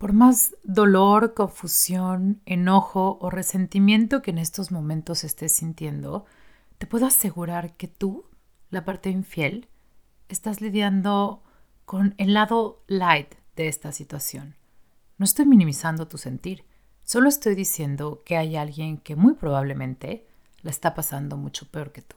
Por más dolor, confusión, enojo o resentimiento que en estos momentos estés sintiendo, te puedo asegurar que tú, la parte infiel, estás lidiando con el lado light de esta situación. No estoy minimizando tu sentir, solo estoy diciendo que hay alguien que muy probablemente la está pasando mucho peor que tú.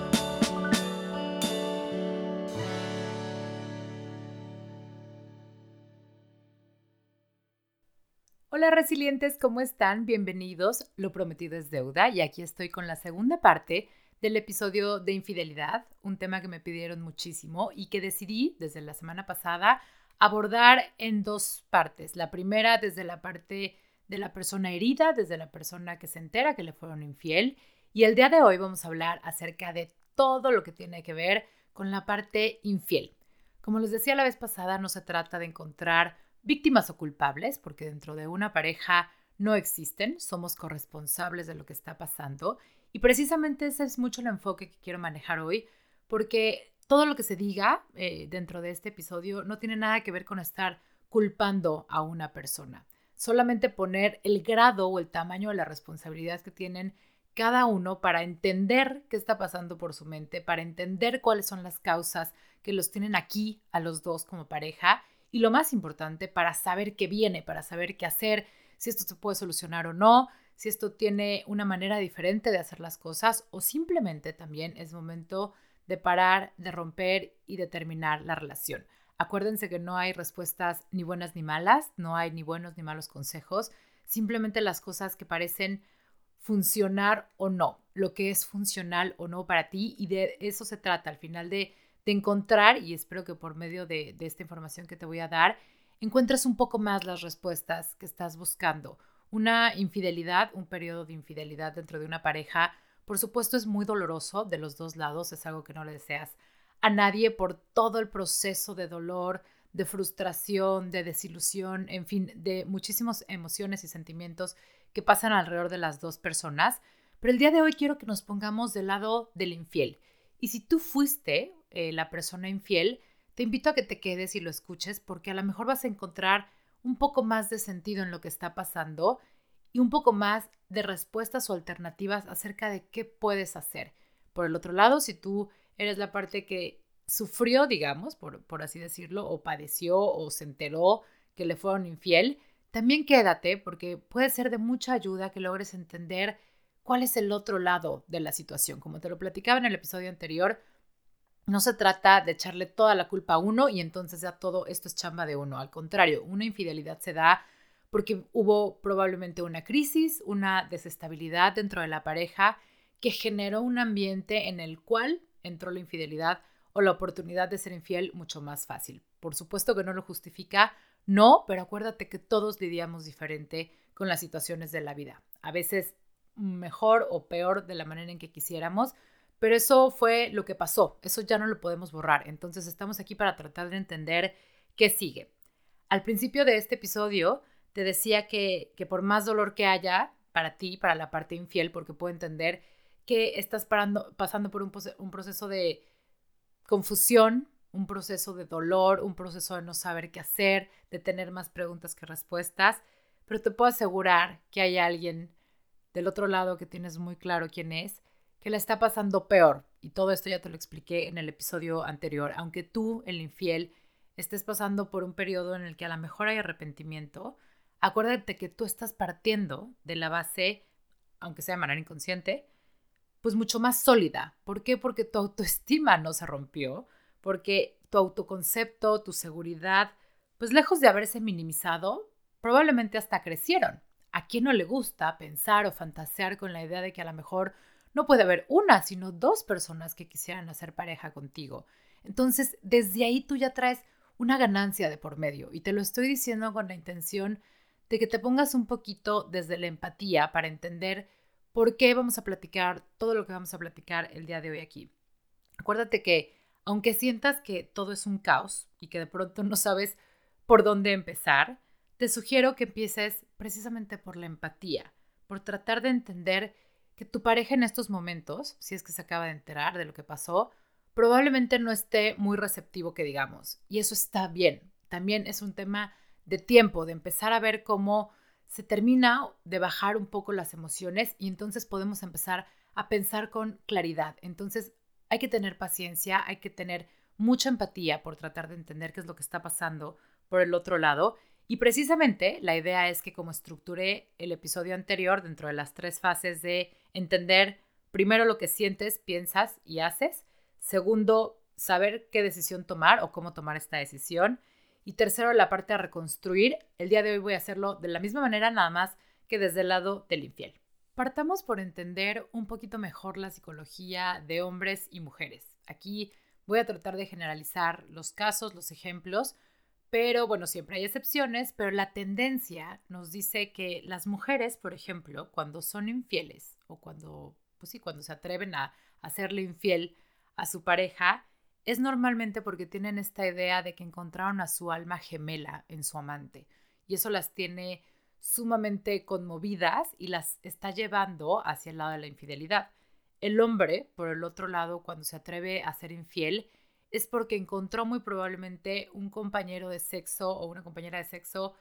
Hola resilientes, ¿cómo están? Bienvenidos. Lo prometido es deuda y aquí estoy con la segunda parte del episodio de infidelidad, un tema que me pidieron muchísimo y que decidí desde la semana pasada abordar en dos partes. La primera desde la parte de la persona herida, desde la persona que se entera que le fueron infiel. Y el día de hoy vamos a hablar acerca de todo lo que tiene que ver con la parte infiel. Como les decía la vez pasada, no se trata de encontrar víctimas o culpables, porque dentro de una pareja no existen, somos corresponsables de lo que está pasando y precisamente ese es mucho el enfoque que quiero manejar hoy, porque todo lo que se diga eh, dentro de este episodio no tiene nada que ver con estar culpando a una persona. Solamente poner el grado o el tamaño de la responsabilidad que tienen cada uno para entender qué está pasando por su mente, para entender cuáles son las causas que los tienen aquí a los dos como pareja y lo más importante, para saber qué viene, para saber qué hacer, si esto se puede solucionar o no, si esto tiene una manera diferente de hacer las cosas o simplemente también es momento de parar, de romper y de terminar la relación. Acuérdense que no hay respuestas ni buenas ni malas, no hay ni buenos ni malos consejos, simplemente las cosas que parecen funcionar o no, lo que es funcional o no para ti y de eso se trata al final de, encontrar y espero que por medio de, de esta información que te voy a dar encuentres un poco más las respuestas que estás buscando una infidelidad, un periodo de infidelidad dentro de una pareja, por supuesto es muy doloroso de los dos lados, es algo que no le deseas a nadie por todo el proceso de dolor, de frustración, de desilusión, en fin, de muchísimas emociones y sentimientos que pasan alrededor de las dos personas. Pero el día de hoy quiero que nos pongamos del lado del infiel. Y si tú fuiste eh, la persona infiel, te invito a que te quedes y lo escuches porque a lo mejor vas a encontrar un poco más de sentido en lo que está pasando y un poco más de respuestas o alternativas acerca de qué puedes hacer. Por el otro lado, si tú eres la parte que sufrió, digamos, por, por así decirlo, o padeció o se enteró que le fueron infiel, también quédate porque puede ser de mucha ayuda que logres entender cuál es el otro lado de la situación. Como te lo platicaba en el episodio anterior, no se trata de echarle toda la culpa a uno y entonces ya todo esto es chamba de uno. Al contrario, una infidelidad se da porque hubo probablemente una crisis, una desestabilidad dentro de la pareja que generó un ambiente en el cual entró la infidelidad o la oportunidad de ser infiel mucho más fácil. Por supuesto que no lo justifica, no, pero acuérdate que todos lidiamos diferente con las situaciones de la vida. A veces mejor o peor de la manera en que quisiéramos, pero eso fue lo que pasó, eso ya no lo podemos borrar. Entonces estamos aquí para tratar de entender qué sigue. Al principio de este episodio te decía que, que por más dolor que haya para ti, para la parte infiel, porque puedo entender que estás pasando por un, un proceso de confusión, un proceso de dolor, un proceso de no saber qué hacer, de tener más preguntas que respuestas, pero te puedo asegurar que hay alguien del otro lado que tienes muy claro quién es que la está pasando peor. Y todo esto ya te lo expliqué en el episodio anterior. Aunque tú, el infiel, estés pasando por un periodo en el que a lo mejor hay arrepentimiento, acuérdate que tú estás partiendo de la base, aunque sea de manera inconsciente, pues mucho más sólida. ¿Por qué? Porque tu autoestima no se rompió, porque tu autoconcepto, tu seguridad, pues lejos de haberse minimizado, probablemente hasta crecieron. ¿A quién no le gusta pensar o fantasear con la idea de que a lo mejor no puede haber una, sino dos personas que quisieran hacer pareja contigo. Entonces, desde ahí tú ya traes una ganancia de por medio. Y te lo estoy diciendo con la intención de que te pongas un poquito desde la empatía para entender por qué vamos a platicar todo lo que vamos a platicar el día de hoy aquí. Acuérdate que aunque sientas que todo es un caos y que de pronto no sabes por dónde empezar, te sugiero que empieces precisamente por la empatía, por tratar de entender que tu pareja en estos momentos, si es que se acaba de enterar de lo que pasó, probablemente no esté muy receptivo que digamos. Y eso está bien. También es un tema de tiempo, de empezar a ver cómo se termina de bajar un poco las emociones y entonces podemos empezar a pensar con claridad. Entonces hay que tener paciencia, hay que tener mucha empatía por tratar de entender qué es lo que está pasando por el otro lado. Y precisamente la idea es que como estructuré el episodio anterior dentro de las tres fases de entender primero lo que sientes, piensas y haces, segundo, saber qué decisión tomar o cómo tomar esta decisión, y tercero, la parte de reconstruir. El día de hoy voy a hacerlo de la misma manera, nada más que desde el lado del infiel. Partamos por entender un poquito mejor la psicología de hombres y mujeres. Aquí voy a tratar de generalizar los casos, los ejemplos, pero bueno, siempre hay excepciones, pero la tendencia nos dice que las mujeres, por ejemplo, cuando son infieles o cuando, pues sí, cuando se atreven a hacerle infiel a su pareja, es normalmente porque tienen esta idea de que encontraron a su alma gemela en su amante y eso las tiene sumamente conmovidas y las está llevando hacia el lado de la infidelidad. El hombre, por el otro lado, cuando se atreve a ser infiel, es porque encontró muy probablemente un compañero de sexo o una compañera de sexo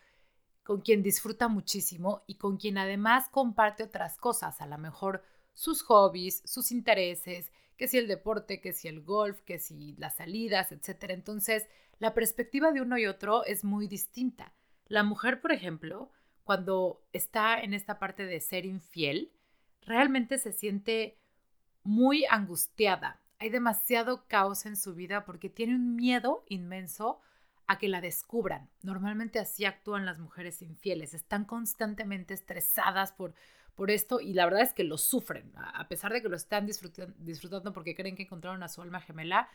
con quien disfruta muchísimo y con quien además comparte otras cosas, a lo mejor sus hobbies, sus intereses, que si el deporte, que si el golf, que si las salidas, etc. Entonces, la perspectiva de uno y otro es muy distinta. La mujer, por ejemplo, cuando está en esta parte de ser infiel, realmente se siente muy angustiada. Hay demasiado caos en su vida porque tiene un miedo inmenso a que la descubran. Normalmente así actúan las mujeres infieles. Están constantemente estresadas por por esto y la verdad es que lo sufren, a pesar de que lo están disfrutando porque creen que encontraron a su alma gemela,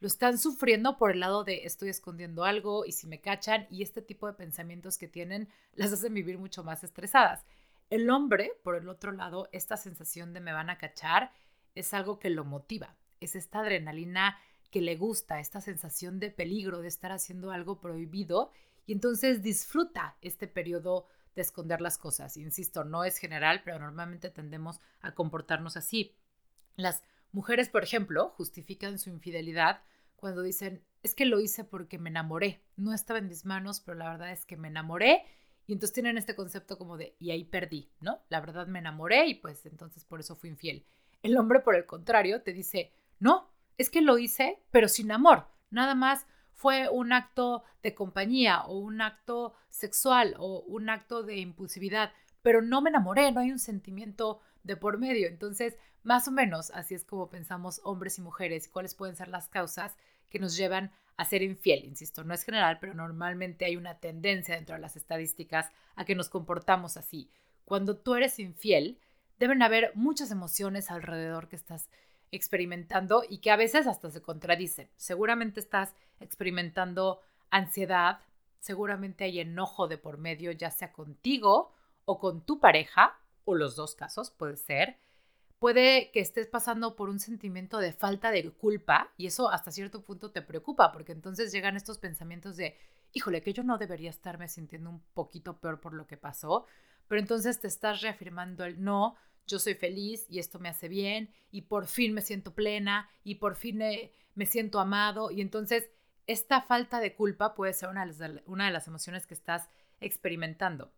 lo están sufriendo por el lado de estoy escondiendo algo y si me cachan y este tipo de pensamientos que tienen las hacen vivir mucho más estresadas. El hombre, por el otro lado, esta sensación de me van a cachar es algo que lo motiva, es esta adrenalina que le gusta, esta sensación de peligro, de estar haciendo algo prohibido y entonces disfruta este periodo de esconder las cosas. Insisto, no es general, pero normalmente tendemos a comportarnos así. Las mujeres, por ejemplo, justifican su infidelidad cuando dicen, es que lo hice porque me enamoré. No estaba en mis manos, pero la verdad es que me enamoré. Y entonces tienen este concepto como de, y ahí perdí, ¿no? La verdad me enamoré y pues entonces por eso fui infiel. El hombre, por el contrario, te dice, no, es que lo hice, pero sin amor. Nada más fue un acto de compañía o un acto sexual o un acto de impulsividad, pero no me enamoré, no hay un sentimiento de por medio. Entonces, más o menos así es como pensamos hombres y mujeres cuáles pueden ser las causas que nos llevan a ser infiel. Insisto, no es general, pero normalmente hay una tendencia dentro de las estadísticas a que nos comportamos así. Cuando tú eres infiel, deben haber muchas emociones alrededor que estás experimentando y que a veces hasta se contradicen. Seguramente estás experimentando ansiedad, seguramente hay enojo de por medio, ya sea contigo o con tu pareja, o los dos casos puede ser. Puede que estés pasando por un sentimiento de falta de culpa y eso hasta cierto punto te preocupa porque entonces llegan estos pensamientos de, híjole, que yo no debería estarme sintiendo un poquito peor por lo que pasó, pero entonces te estás reafirmando el no, yo soy feliz y esto me hace bien y por fin me siento plena y por fin me, siento amado y entonces esta falta de culpa puede ser una de, las, emociones que estás experimentando.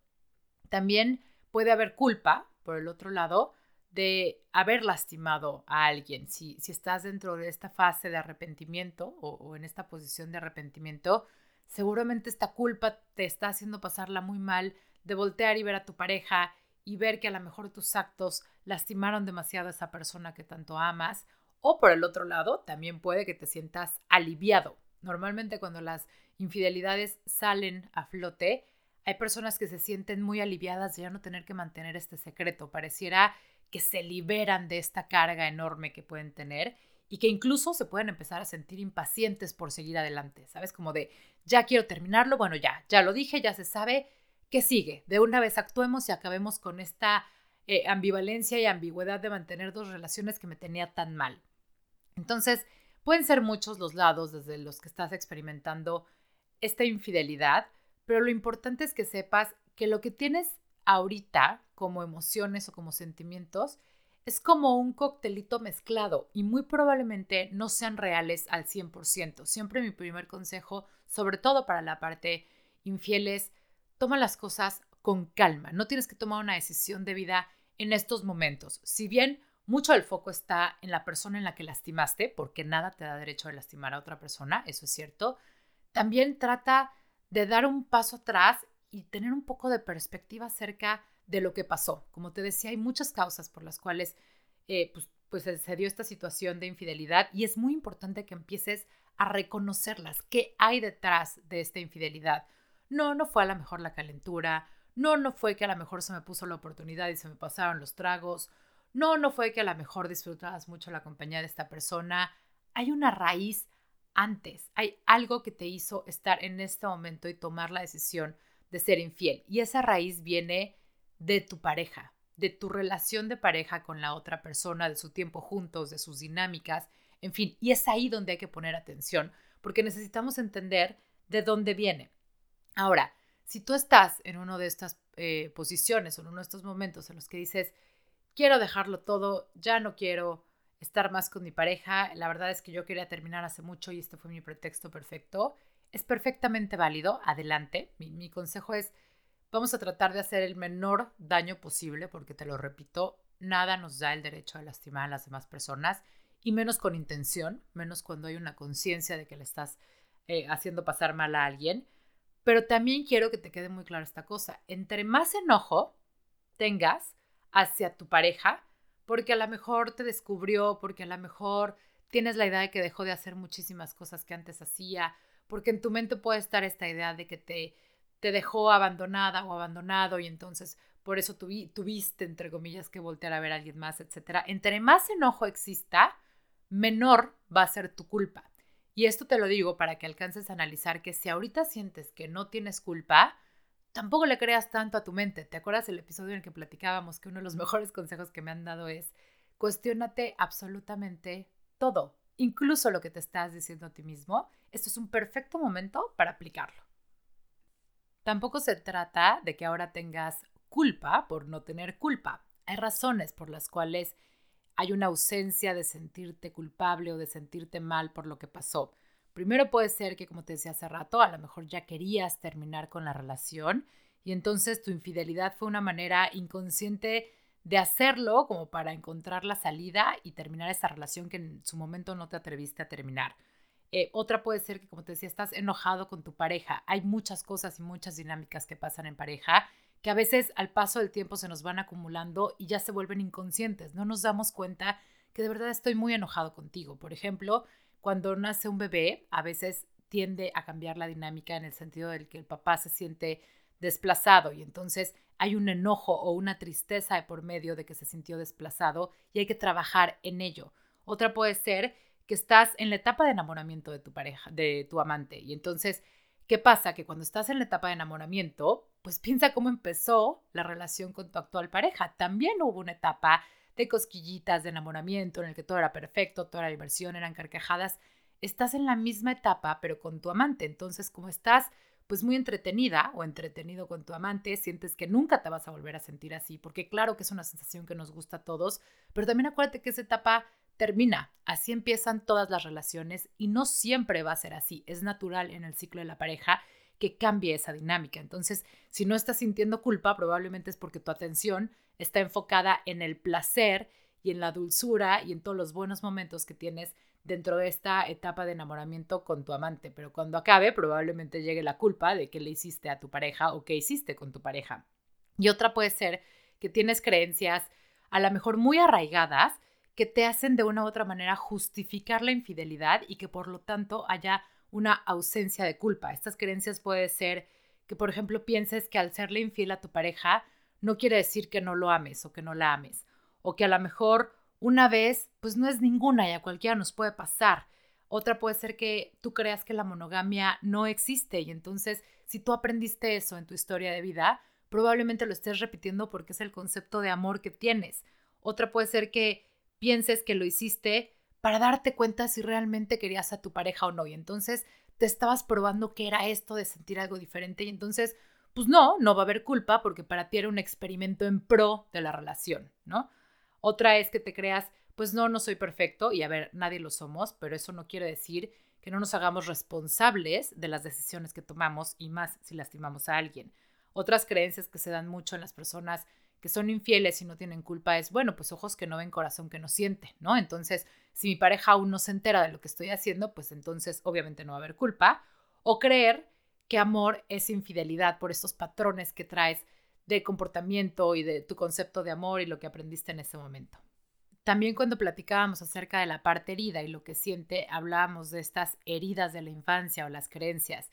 También puede haber culpa, por el otro lado, de haber lastimado a alguien. Si, si estás dentro de esta fase de arrepentimiento o, o, en esta posición de arrepentimiento, seguramente esta culpa te está haciendo pasarla muy mal, de voltear y ver a tu pareja y ver que a lo mejor tus actos lastimaron demasiado a esa persona que tanto amas. O por el otro lado, también puede que te sientas aliviado. Normalmente cuando las infidelidades salen a flote, hay personas que se sienten muy aliviadas de ya no tener que mantener este secreto. Pareciera que se liberan de esta carga enorme que pueden tener y que incluso se pueden empezar a sentir impacientes por seguir adelante, ¿sabes? Como de, ya quiero terminarlo, bueno, ya, ya lo dije, ya se sabe, ¿qué sigue? De una vez actuemos y acabemos con esta eh, ambivalencia y ambigüedad de mantener dos relaciones que me tenía tan mal. Entonces, pueden ser muchos los lados desde los que estás experimentando esta infidelidad, pero lo importante es que sepas que lo que tienes ahorita como emociones o como sentimientos es como un coctelito mezclado y muy probablemente no sean reales al 100%. Siempre mi primer consejo, sobre todo para la parte infiel, es toma las cosas con calma. No tienes que tomar una decisión de vida en estos momentos. Si bien mucho del foco está en la persona en la que lastimaste, porque nada te da derecho a lastimar a otra persona, eso es cierto, también trata de dar un paso atrás y tener un poco de perspectiva acerca de lo que pasó. Como te decía, hay muchas causas por las cuales eh, pues, pues se dio esta situación de infidelidad y es muy importante que empieces a reconocerlas. ¿Qué hay detrás de esta infidelidad? No, no fue a lo mejor la calentura, no, no fue que a lo mejor se me puso la oportunidad y se me pasaron los tragos, no, no fue que a lo mejor disfrutabas mucho la compañía de esta persona. Hay una raíz antes, hay algo que te hizo estar en este momento y tomar la decisión de ser infiel. Y esa raíz viene de tu pareja, de tu relación de pareja con la otra persona, de su tiempo juntos, de sus dinámicas, en fin. Y es ahí donde hay que poner atención, porque necesitamos entender de dónde viene. Ahora, si tú estás en una de estas eh, posiciones o en uno de estos momentos en los que dices, quiero dejarlo todo, ya no quiero estar más con mi pareja, la verdad es que yo quería terminar hace mucho y este fue mi pretexto perfecto, es perfectamente válido, adelante. Mi, consejo es, vamos a tratar de hacer el menor daño posible, porque te lo repito, nada nos da el derecho a lastimar a las demás personas, y menos con intención, menos cuando hay una conciencia de que le estás eh, haciendo pasar mal a alguien. Pero también quiero que te quede muy clara esta cosa, entre más enojo tengas hacia tu pareja, porque a lo mejor te descubrió, porque a lo mejor tienes la idea de que dejó de hacer muchísimas cosas que antes hacía, porque en tu mente puede estar esta idea de que te, te dejó abandonada o abandonado y entonces por eso tuviste, entre comillas, que voltear a ver a alguien más, etc. Entre más enojo exista, menor va a ser tu culpa. Y esto te lo digo para que alcances a analizar que si ahorita sientes que no tienes culpa, tampoco le creas tanto a tu mente. ¿Te acuerdas el episodio en el que platicábamos que uno de los mejores consejos que me han dado es cuestionate absolutamente todo, incluso lo que te estás diciendo a ti mismo? Esto es un perfecto momento para aplicarlo. Tampoco se trata de que ahora tengas culpa por no tener culpa. Hay razones por las cuales hay una ausencia de sentirte culpable o de sentirte mal por lo que pasó. Primero puede ser que, como te decía hace rato, a lo mejor ya querías terminar con la relación y entonces tu infidelidad fue una manera inconsciente de hacerlo como para encontrar la salida y terminar esa relación que en su momento no te atreviste a terminar. Eh, otra puede ser que, como te decía, estás enojado con tu pareja. Hay muchas cosas y muchas dinámicas que pasan en pareja que a veces al paso del tiempo se nos van acumulando y ya se vuelven inconscientes. No nos damos cuenta que de verdad estoy muy enojado contigo. Por ejemplo, cuando nace un bebé, a veces tiende a cambiar la dinámica en el sentido del que el papá se siente desplazado y entonces hay un enojo o una tristeza por medio de que se sintió desplazado y hay que trabajar en ello. Otra puede ser que estás en la etapa de enamoramiento de tu pareja, de tu amante. Y entonces, ¿qué pasa? Que cuando estás en la etapa de enamoramiento, pues piensa cómo empezó la relación con tu actual pareja. También hubo una etapa de cosquillitas, de enamoramiento, en el que todo era perfecto, toda la diversión, eran carcajadas. Estás en la misma etapa, pero con tu amante. Entonces, como estás pues muy entretenida o entretenido con tu amante, sientes que nunca te vas a volver a sentir así, porque claro que es una sensación que nos gusta a todos, pero también acuérdate que esa etapa termina. Así empiezan todas las relaciones y no siempre va a ser así. Es natural en el ciclo de la pareja que cambie esa dinámica. Entonces, si no estás sintiendo culpa, probablemente es porque tu atención está enfocada en el placer y en la dulzura y en todos los buenos momentos que tienes dentro de esta etapa de enamoramiento con tu amante. Pero cuando acabe, probablemente llegue la culpa de que le hiciste a tu pareja o qué hiciste con tu pareja. Y otra puede ser que tienes creencias a lo mejor muy arraigadas que te hacen de una u otra manera justificar la infidelidad y que por lo tanto haya una ausencia de culpa. Estas creencias puede ser que, por ejemplo, pienses que al serle infiel a tu pareja no quiere decir que no lo ames o que no la ames, o que a lo mejor una vez, pues no es ninguna y a cualquiera nos puede pasar. Otra puede ser que tú creas que la monogamia no existe y entonces si tú aprendiste eso en tu historia de vida, probablemente lo estés repitiendo porque es el concepto de amor que tienes. Otra puede ser que pienses que lo hiciste para darte cuenta si realmente querías a tu pareja o no. Y entonces te estabas probando qué era esto de sentir algo diferente y entonces, pues no, no va a haber culpa porque para ti era un experimento en pro de la relación, ¿no? Otra es que te creas, pues no, no soy perfecto y a ver, nadie lo somos, pero eso no quiere decir que no nos hagamos responsables de las decisiones que tomamos y más si lastimamos a alguien. Otras creencias que se dan mucho en las personas que son infieles y no tienen culpa es, bueno, pues ojos que no ven, corazón que no siente, ¿no? Entonces, si mi pareja aún no se entera de lo que estoy haciendo, pues entonces obviamente no va a haber culpa. O creer que amor es infidelidad por estos patrones que traes de comportamiento y de tu concepto de amor y lo que aprendiste en ese momento. También cuando platicábamos acerca de la parte herida y lo que siente, hablábamos de estas heridas de la infancia o las creencias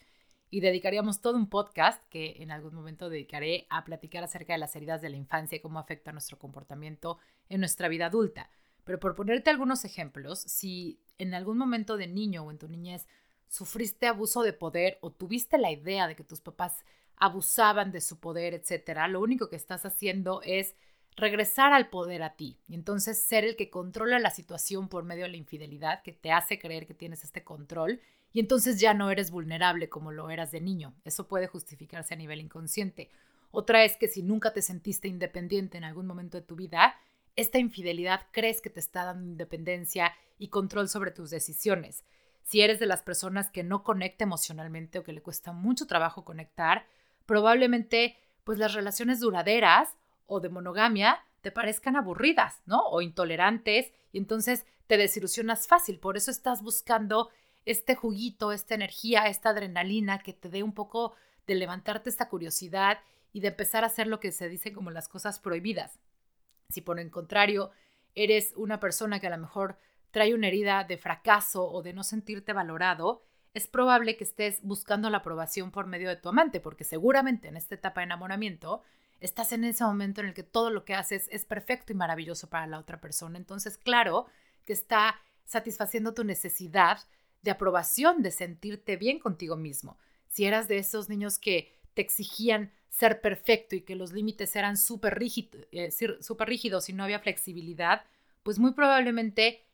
y dedicaríamos todo un podcast que en algún momento dedicaré a platicar acerca de las heridas de la infancia y cómo afecta nuestro comportamiento en nuestra vida adulta. Pero por ponerte algunos ejemplos, si en algún momento de niño o en tu niñez sufriste abuso de poder o tuviste la idea de que tus papás abusaban de su poder, etcétera, lo único que estás haciendo es regresar al poder a ti y entonces ser el que controla la situación por medio de la infidelidad que te hace creer que tienes este control y entonces ya no eres vulnerable como lo eras de niño. Eso puede justificarse a nivel inconsciente. Otra es que si nunca te sentiste independiente en algún momento de tu vida, esta infidelidad crees que te está dando independencia y control sobre tus decisiones. Si eres de las personas que no conecta emocionalmente o que le cuesta mucho trabajo conectar, probablemente pues las relaciones duraderas o de monogamia te parezcan aburridas, ¿no? O intolerantes y entonces te desilusionas fácil. Por eso estás buscando este juguito, esta energía, esta adrenalina que te dé un poco de levantarte esta curiosidad y de empezar a hacer lo que se dice como las cosas prohibidas. Si por el contrario eres una persona que a lo mejor trae una herida de fracaso o de no sentirte valorado, es probable que estés buscando la aprobación por medio de tu amante, porque seguramente en esta etapa de enamoramiento estás en ese momento en el que todo lo que haces es perfecto y maravilloso para la otra persona. Entonces, claro que está satisfaciendo tu necesidad de aprobación, de sentirte bien contigo mismo. Si eras de esos niños que te exigían ser perfecto y que los límites eran súper eh, rígidos y no había flexibilidad, pues muy probablemente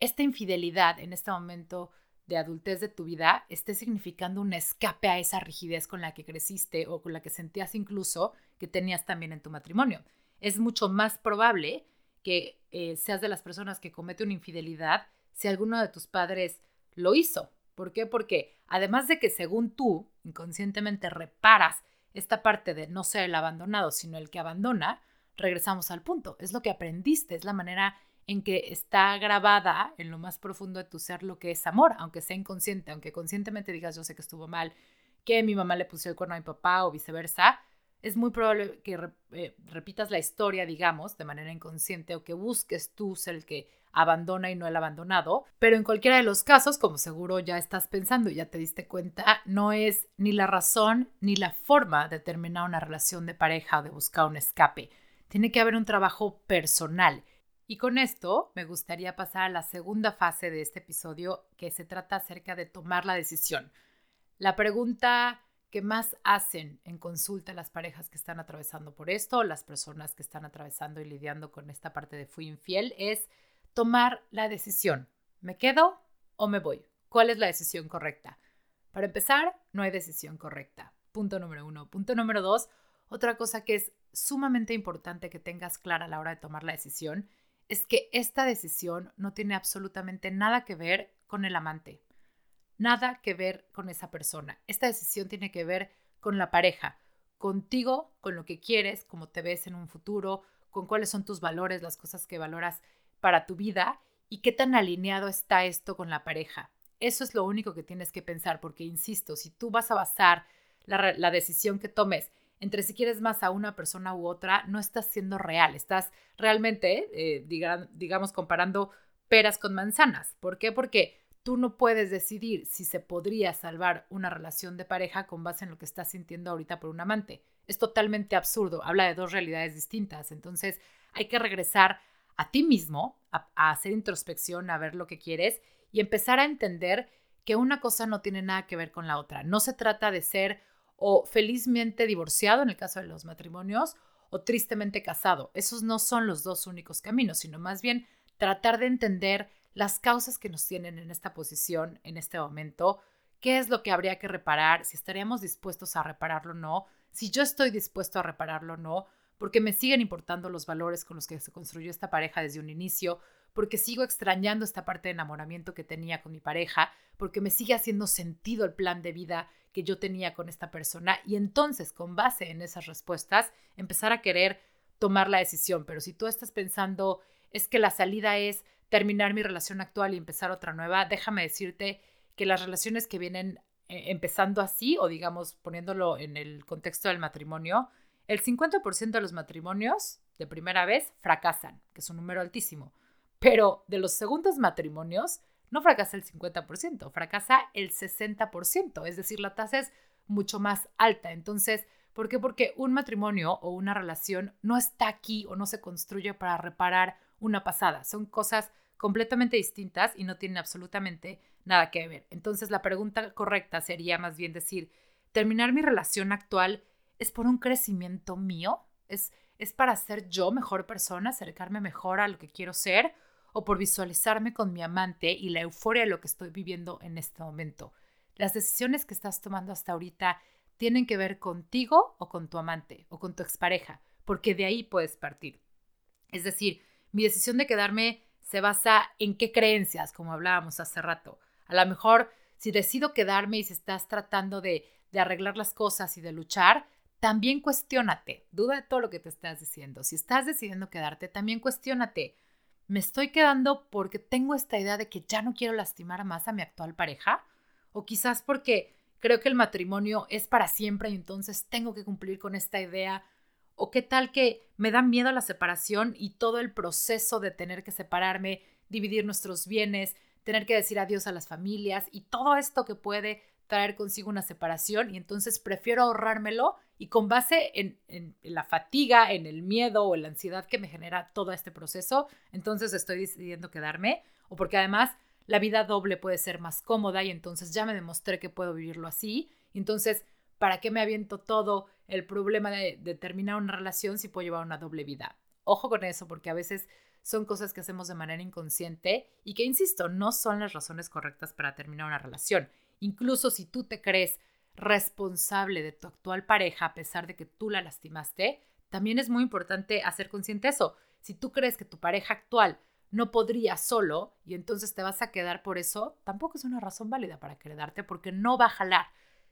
esta infidelidad en este momento de adultez de tu vida esté significando un escape a esa rigidez con la que creciste o con la que sentías incluso que tenías también en tu matrimonio. Es mucho más probable que eh, seas de las personas que comete una infidelidad si alguno de tus padres lo hizo. ¿Por qué? Porque además de que según tú inconscientemente reparas esta parte de no ser el abandonado, sino el que abandona, regresamos al punto. Es lo que aprendiste, es la manera en que está grabada en lo más profundo de tu ser lo que es amor, aunque sea inconsciente, aunque conscientemente digas yo sé que estuvo mal, que mi mamá le puso el cuerno a mi papá o viceversa, es muy probable que eh, repitas la historia, digamos, de manera inconsciente o que busques tú ser el que abandona y no el abandonado, pero en cualquiera de los casos, como seguro ya estás pensando y ya te diste cuenta, no es ni la razón ni la forma de terminar una relación de pareja o de buscar un escape. Tiene que haber un trabajo personal. Y con esto me gustaría pasar a la segunda fase de este episodio que se trata acerca de tomar la decisión. La pregunta que más hacen en consulta las parejas que están atravesando por esto, las personas que están atravesando y lidiando con esta parte de fui infiel, es tomar la decisión. ¿Me quedo o me voy? ¿Cuál es la decisión correcta? Para empezar, no hay decisión correcta. Punto número uno. Punto número dos, otra cosa que es sumamente importante que tengas clara a la hora de tomar la decisión es que esta decisión no tiene absolutamente nada que ver con el amante, nada que ver con esa persona. Esta decisión tiene que ver con la pareja, contigo, con lo que quieres, cómo te ves en un futuro, con cuáles son tus valores, las cosas que valoras para tu vida y qué tan alineado está esto con la pareja. Eso es lo único que tienes que pensar, porque, insisto, si tú vas a basar la, decisión que tomes entre si quieres más a una persona u otra, no estás siendo real, estás realmente, eh, digamos, comparando peras con manzanas. ¿Por qué? Porque tú no puedes decidir si se podría salvar una relación de pareja con base en lo que estás sintiendo ahorita por un amante. Es totalmente absurdo, habla de dos realidades distintas. Entonces, hay que regresar a ti mismo, a, hacer introspección, a ver lo que quieres y empezar a entender que una cosa no tiene nada que ver con la otra. No se trata de ser o felizmente divorciado en el caso de los matrimonios o tristemente casado. Esos no son los dos únicos caminos, sino más bien tratar de entender las causas que nos tienen en esta posición, en este momento, qué es lo que habría que reparar, si estaríamos dispuestos a repararlo o no, si yo estoy dispuesto a repararlo o no, porque me siguen importando los valores con los que se construyó esta pareja desde un inicio, porque sigo extrañando esta parte de enamoramiento que tenía con mi pareja, porque me sigue haciendo sentido el plan de vida que yo tenía con esta persona y entonces con base en esas respuestas empezar a querer tomar la decisión. Pero si tú estás pensando es que la salida es terminar mi relación actual y empezar otra nueva, déjame decirte que las relaciones que vienen eh, empezando así o digamos poniéndolo en el contexto del matrimonio, el 50% de los matrimonios de primera vez fracasan, que es un número altísimo. Pero de los segundos matrimonios, no fracasa el 50%, fracasa el 60%, es decir, la tasa es mucho más alta. Entonces, ¿por qué? Porque un matrimonio o una relación no está aquí o no se construye para reparar una pasada. Son cosas completamente distintas y no tienen absolutamente nada que ver. Entonces, la pregunta correcta sería más bien decir, ¿terminar mi relación actual es por un crecimiento mío, es, es para ser yo mejor persona, acercarme mejor a lo que quiero ser, o por visualizarme con mi amante y la euforia de lo que estoy viviendo en este momento. Las decisiones que estás tomando hasta ahorita tienen que ver contigo o con tu amante o con tu expareja, porque de ahí puedes partir. Es decir, mi decisión de quedarme se basa en qué creencias, como hablábamos hace rato. A lo mejor, si decido quedarme y si estás tratando de, arreglar las cosas y de luchar, también cuestiónate, duda de todo lo que te estás diciendo. Si estás decidiendo quedarte, también cuestiónate. ¿Me estoy quedando porque tengo esta idea de que ya no quiero lastimar más a mi actual pareja? ¿O quizás porque creo que el matrimonio es para siempre y entonces tengo que cumplir con esta idea? ¿O qué tal que me da miedo la separación y todo el proceso de tener que separarme, dividir nuestros bienes, tener que decir adiós a las familias y todo esto que puede traer consigo una separación y entonces prefiero ahorrármelo y con base en, la fatiga, en el miedo o la ansiedad que me genera todo este proceso, entonces estoy decidiendo quedarme o porque además la vida doble puede ser más cómoda y entonces ya me demostré que puedo vivirlo así. Entonces, ¿para qué me aviento todo el problema de, de terminar una relación si puedo llevar una doble vida? Ojo con eso porque a veces son cosas que hacemos de manera inconsciente y que, insisto, no son las razones correctas para terminar una relación. Incluso si tú te crees responsable de tu actual pareja a pesar de que tú la lastimaste, también es muy importante hacer consciente eso. Si tú crees que tu pareja actual no podría solo y entonces te vas a quedar por eso, tampoco es una razón válida para quedarte porque no va a jalar.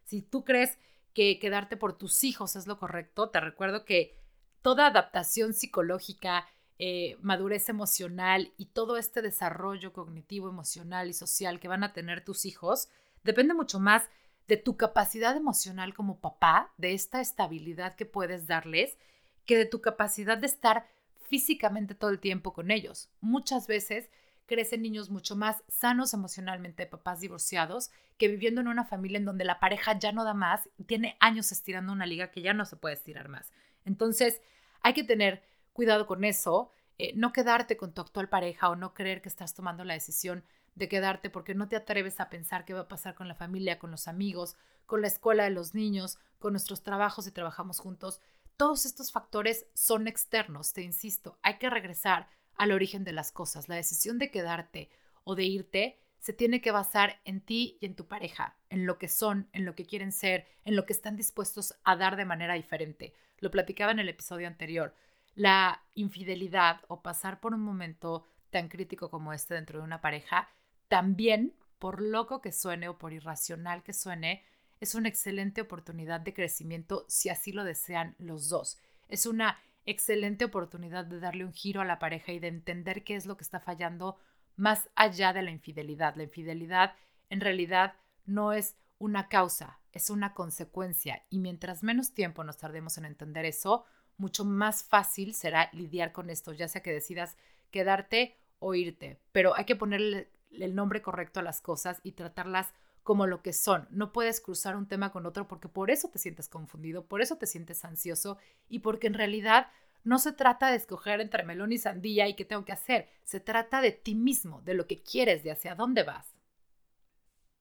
Si tú crees que quedarte por tus hijos es lo correcto, te recuerdo que toda adaptación psicológica, eh, madurez emocional y todo este desarrollo cognitivo, emocional y social que van a tener tus hijos Depende mucho más de tu capacidad emocional como papá, de esta estabilidad que puedes darles, que de tu capacidad de estar físicamente todo el tiempo con ellos. Muchas veces crecen niños mucho más sanos emocionalmente, papás divorciados, que viviendo en una familia en donde la pareja ya no da más, tiene años estirando una liga que ya no se puede estirar más. Entonces, hay que tener cuidado con eso, eh, no quedarte con tu actual pareja o no creer que estás tomando la decisión de quedarte porque no te atreves a pensar qué va a pasar con la familia, con los amigos, con la escuela de los niños, con nuestros trabajos y trabajamos juntos. Todos estos factores son externos, te insisto, hay que regresar al origen de las cosas. La decisión de quedarte o de irte se tiene que basar en ti y en tu pareja, en lo que son, en lo que quieren ser, en lo que están dispuestos a dar de manera diferente. Lo platicaba en el episodio anterior. La infidelidad o pasar por un momento tan crítico como este dentro de una pareja también, por loco que suene o por irracional que suene, es una excelente oportunidad de crecimiento si así lo desean los dos. Es una excelente oportunidad de darle un giro a la pareja y de entender qué es lo que está fallando más allá de la infidelidad. La infidelidad en realidad no es una causa, es una consecuencia y mientras menos tiempo nos tardemos en entender eso, mucho más fácil será lidiar con esto, ya sea que decidas quedarte o irte. Pero hay que ponerle el nombre correcto a las cosas y tratarlas como lo que son. No puedes cruzar un tema con otro porque por eso te sientes confundido, por eso te sientes ansioso y porque en realidad no se trata de escoger entre melón y sandía y qué tengo que hacer. Se trata de ti mismo, de lo que quieres, de hacia dónde vas.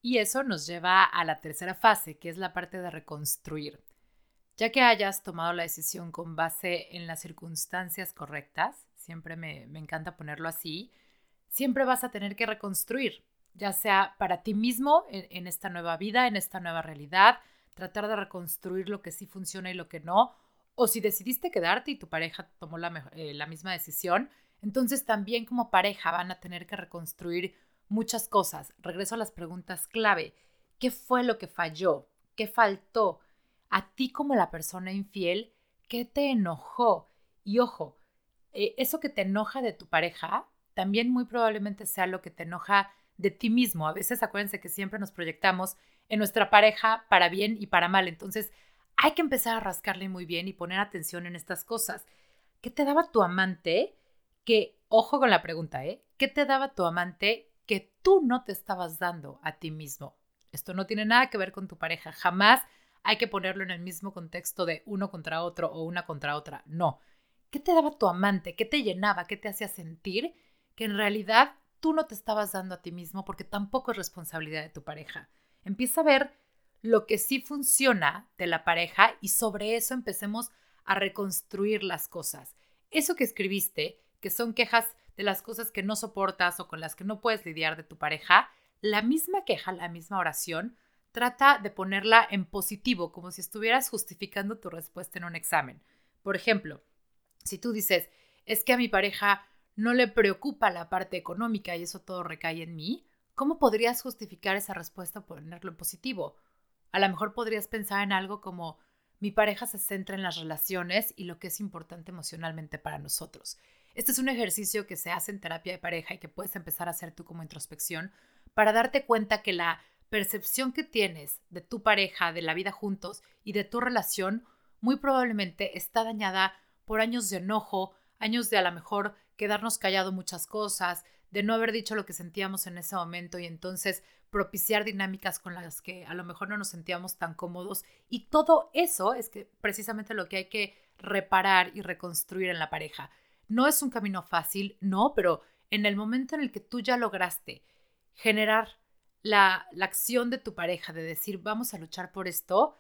Y eso nos lleva a la tercera fase, que es la parte de reconstruir. Ya que hayas tomado la decisión con base en las circunstancias correctas, siempre me, me encanta ponerlo así, siempre vas a tener que reconstruir, ya sea para ti mismo en, esta nueva vida, en esta nueva realidad, tratar de reconstruir lo que sí funciona y lo que no, o si decidiste quedarte y tu pareja tomó la, eh, la misma decisión, entonces también como pareja van a tener que reconstruir muchas cosas. Regreso a las preguntas clave. ¿Qué fue lo que falló? ¿Qué faltó? A ti como la persona infiel, ¿qué te enojó? Y ojo, eh, eso que te enoja de tu pareja también muy probablemente sea lo que te enoja de ti mismo. A veces acuérdense que siempre nos proyectamos en nuestra pareja para bien y para mal. Entonces hay que empezar a rascarle muy bien y poner atención en estas cosas. ¿Qué te daba tu amante? Que, ojo con la pregunta, ¿eh? ¿Qué te daba tu amante que tú no te estabas dando a ti mismo? Esto no tiene nada que ver con tu pareja. Jamás hay que ponerlo en el mismo contexto de uno contra otro o una contra otra. No. ¿Qué te daba tu amante? ¿Qué te llenaba? ¿Qué te hacía sentir? Que en realidad tú no te estabas dando a ti mismo porque tampoco es responsabilidad de tu pareja. Empieza a ver lo que sí funciona de la pareja y sobre eso empecemos a reconstruir las cosas. Eso que escribiste, que son quejas de las cosas que no soportas o con las que no puedes lidiar de tu pareja, la misma queja, la misma oración, trata de ponerla en positivo, como si estuvieras justificando tu respuesta en un examen. Por ejemplo, si tú dices, es que a mi pareja no le preocupa la parte económica y eso todo recae en mí, ¿cómo podrías justificar esa respuesta por ponerlo en positivo? A lo mejor podrías pensar en algo como, mi pareja se centra en las relaciones y lo que es importante emocionalmente para nosotros. Este es un ejercicio que se hace en terapia de pareja y que puedes empezar a hacer tú como introspección para darte cuenta que la percepción que tienes de tu pareja, de la vida juntos y de tu relación muy probablemente está dañada por años de enojo, años de a lo mejor quedarnos callado muchas cosas, de no haber dicho lo que sentíamos en ese momento y entonces propiciar dinámicas con las que a lo mejor no nos sentíamos tan cómodos. Y todo eso es que precisamente lo que hay que reparar y reconstruir en la pareja. No es un camino fácil, no, pero en el momento en el que tú ya lograste generar la, la acción de tu pareja, de decir, vamos a luchar por esto,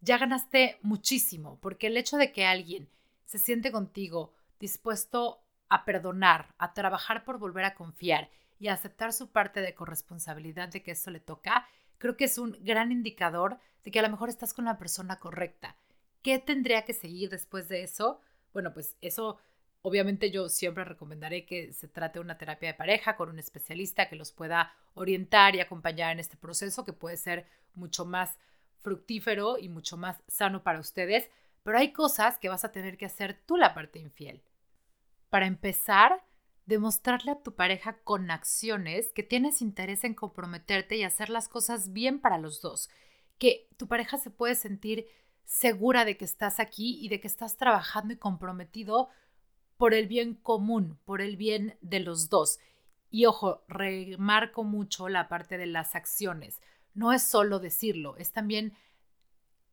ya ganaste muchísimo, porque el hecho de que alguien se siente contigo dispuesto a perdonar, a trabajar por volver a confiar y a aceptar su parte de corresponsabilidad de que esto le toca, creo que es un gran indicador de que a lo mejor estás con la persona correcta. ¿Qué tendría que seguir después de eso? Bueno, pues eso obviamente yo siempre recomendaré que se trate una terapia de pareja con un especialista que los pueda orientar y acompañar en este proceso que puede ser mucho más fructífero y mucho más sano para ustedes, pero hay cosas que vas a tener que hacer tú la parte infiel. Para empezar, demostrarle a tu pareja con acciones que tienes interés en comprometerte y hacer las cosas bien para los dos, que tu pareja se puede sentir segura de que estás aquí y de que estás trabajando y comprometido por el bien común, por el bien de los dos. Y ojo, remarco mucho la parte de las acciones. No es solo decirlo, es también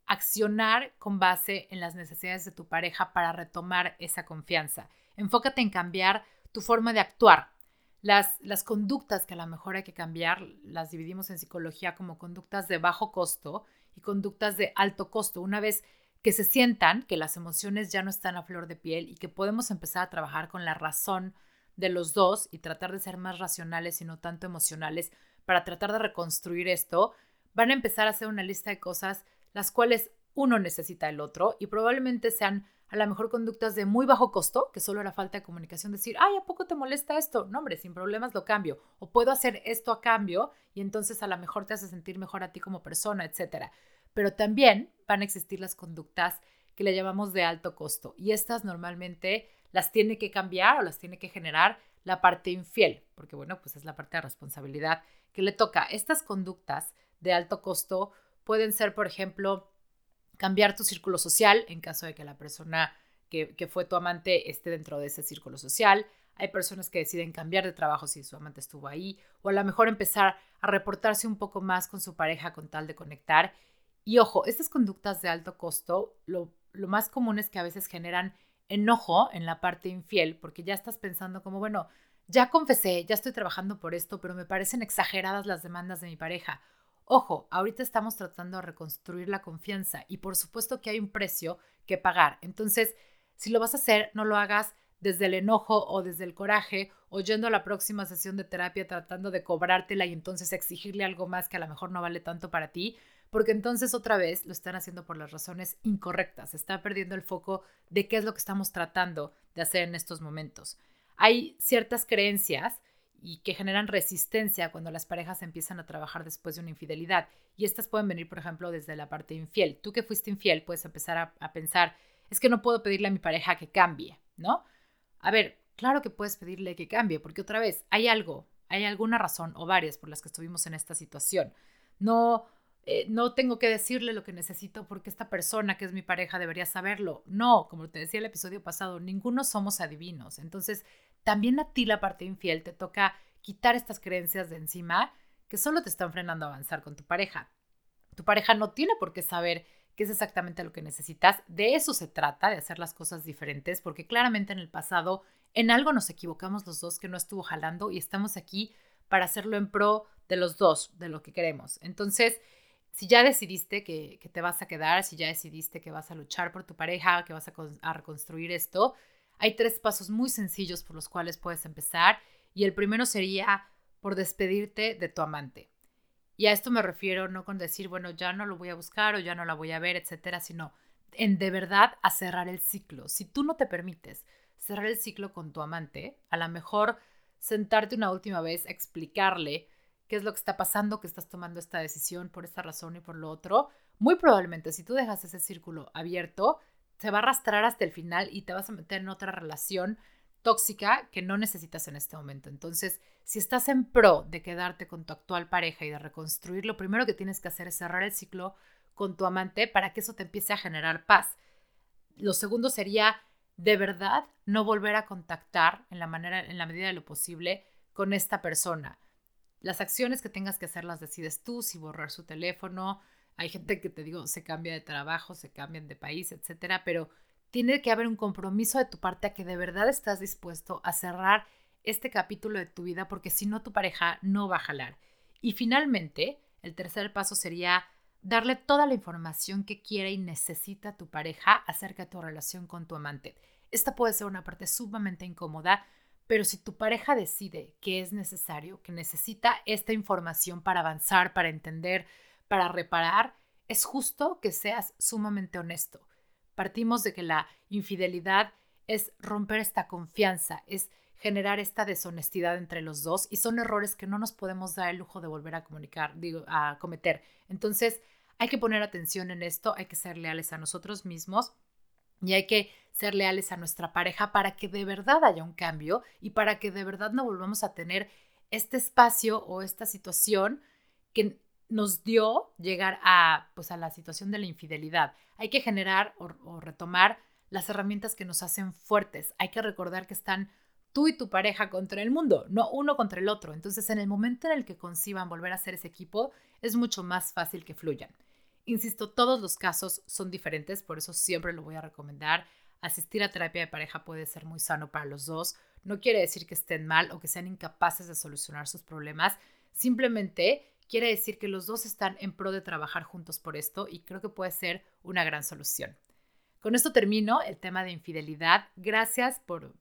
accionar con base en las necesidades de tu pareja para retomar esa confianza. Enfócate en cambiar tu forma de actuar. Las, las conductas que a lo mejor hay que cambiar las dividimos en psicología como conductas de bajo costo y conductas de alto costo. Una vez que se sientan que las emociones ya no están a flor de piel y que podemos empezar a trabajar con la razón de los dos y tratar de ser más racionales y no tanto emocionales para tratar de reconstruir esto, van a empezar a hacer una lista de cosas las cuales uno necesita el otro y probablemente sean a lo mejor conductas de muy bajo costo, que solo era falta de comunicación, decir, ay, ¿a poco te molesta esto? No, hombre, sin problemas lo cambio. O puedo hacer esto a cambio y entonces a lo mejor te hace sentir mejor a ti como persona, etcétera. Pero también van a existir las conductas que le llamamos de alto costo y estas normalmente las tiene que cambiar o las tiene que generar la parte infiel, porque bueno, pues es la parte de responsabilidad que le toca. Estas conductas de alto costo Pueden ser, por ejemplo, cambiar tu círculo social en caso de que la persona que, fue tu amante esté dentro de ese círculo social. Hay personas que deciden cambiar de trabajo si su amante estuvo ahí, o a lo mejor empezar a reportarse un poco más con su pareja con tal de conectar. Y ojo, estas conductas de alto costo, lo, lo más común es que a veces generan enojo en la parte infiel, porque ya estás pensando como, bueno, ya confesé, ya estoy trabajando por esto, pero me parecen exageradas las demandas de mi pareja. Ojo, ahorita estamos tratando de reconstruir la confianza y por supuesto que hay un precio que pagar. Entonces, si lo vas a hacer, no lo hagas desde el enojo o desde el coraje o la próxima sesión de terapia tratando de cobrártela y entonces exigirle algo más que a lo mejor no vale tanto para ti, porque entonces otra vez lo están haciendo por las razones incorrectas, está perdiendo el foco de qué es lo que estamos tratando de hacer en estos momentos. Hay ciertas creencias y que generan resistencia cuando las parejas empiezan a trabajar después de una infidelidad. Y estas pueden venir, por ejemplo, desde la parte infiel. Tú que fuiste infiel puedes empezar a, a pensar, es que no puedo pedirle a mi pareja que cambie, ¿no? A ver, claro que puedes pedirle que cambie, porque otra vez, hay algo, hay alguna razón o varias por las que estuvimos en esta situación. No, eh, no tengo que decirle lo que necesito porque esta persona que es mi pareja debería saberlo. No, como te decía el episodio pasado, ninguno somos adivinos. Entonces, también a ti la parte infiel te toca quitar estas creencias de encima que solo te están frenando a avanzar con tu pareja. Tu pareja no tiene por qué saber qué es exactamente lo que necesitas. De eso se trata, de hacer las cosas diferentes, porque claramente en el pasado en algo nos equivocamos los dos que no estuvo jalando y estamos aquí para hacerlo en pro de los dos, de lo que queremos. Entonces, si ya decidiste que, te vas a quedar, si ya decidiste que vas a luchar por tu pareja, que vas a, a reconstruir esto, hay tres pasos muy sencillos por los cuales puedes empezar y el primero sería por despedirte de tu amante. Y a esto me refiero no con decir, bueno, ya no lo voy a buscar o ya no la voy a ver, etcétera, sino en de verdad a cerrar el ciclo. Si tú no te permites cerrar el ciclo con tu amante, a lo mejor sentarte una última vez, explicarle qué es lo que está pasando, que estás tomando esta decisión por esta razón y por lo otro, muy probablemente si tú dejas ese círculo abierto, se va a arrastrar hasta el final y te vas a meter en otra relación tóxica que no necesitas en este momento. Entonces, si estás en pro de quedarte con tu actual pareja y de reconstruir, lo primero que tienes que hacer es cerrar el ciclo con tu amante para que eso te empiece a generar paz. Lo segundo sería de verdad no volver a contactar en la manera en la medida de lo posible con esta persona. Las acciones que tengas que hacer las decides tú, si borrar su teléfono, hay gente que te digo, se cambia de trabajo, se cambian de país, etcétera, pero tiene que haber un compromiso de tu parte a que de verdad estás dispuesto a cerrar este capítulo de tu vida porque si no tu pareja no va a jalar. Y finalmente, el tercer paso sería darle toda la información que quiere y necesita tu pareja acerca de tu relación con tu amante. Esta puede ser una parte sumamente incómoda, pero si tu pareja decide que es necesario, que necesita esta información para avanzar, para entender, para reparar, es justo que seas sumamente honesto. Partimos de que la infidelidad es romper esta confianza, es generar esta deshonestidad entre los dos y son errores que no nos podemos dar el lujo de volver a comunicar, digo, a cometer. Entonces, hay que poner atención en esto, hay que ser leales a nosotros mismos y hay que ser leales a nuestra pareja para que de verdad haya un cambio y para que de verdad no volvamos a tener este espacio o esta situación que nos dio llegar a, pues, a la situación de la infidelidad. Hay que generar o, retomar las herramientas que nos hacen fuertes. Hay que recordar que están tú y tu pareja contra el mundo, no uno contra el otro. Entonces, en el momento en el que conciban volver a ser ese equipo, es mucho más fácil que fluyan. Insisto, todos los casos son diferentes, por eso siempre lo voy a recomendar. Asistir a terapia de pareja puede ser muy sano para los dos. No quiere decir que estén mal o que sean incapaces de solucionar sus problemas. Simplemente quiere decir que los dos están en pro de trabajar juntos por esto y creo que puede ser una gran solución. Con esto termino el tema de infidelidad. Gracias por,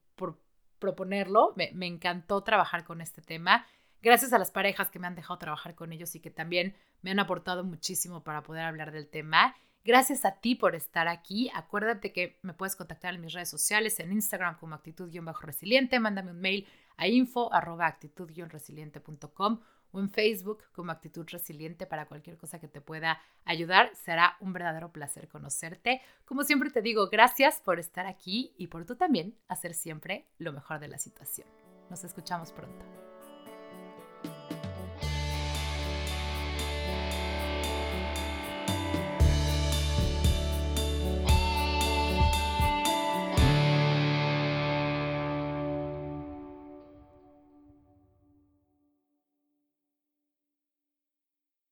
proponerlo. Me, encantó trabajar con este tema. Gracias a las parejas que me han dejado trabajar con ellos y que también me han aportado muchísimo para poder hablar del tema. Gracias a ti por estar aquí. Acuérdate que me puedes contactar en mis redes sociales, en Instagram como actitud-resiliente. Mándame un mail a info actitud-resiliente.com o en Facebook como Actitud Resiliente para cualquier cosa que te pueda ayudar. Será un verdadero placer conocerte. Como siempre te digo, gracias por estar aquí y por tú también hacer siempre lo mejor de la situación. Nos escuchamos pronto.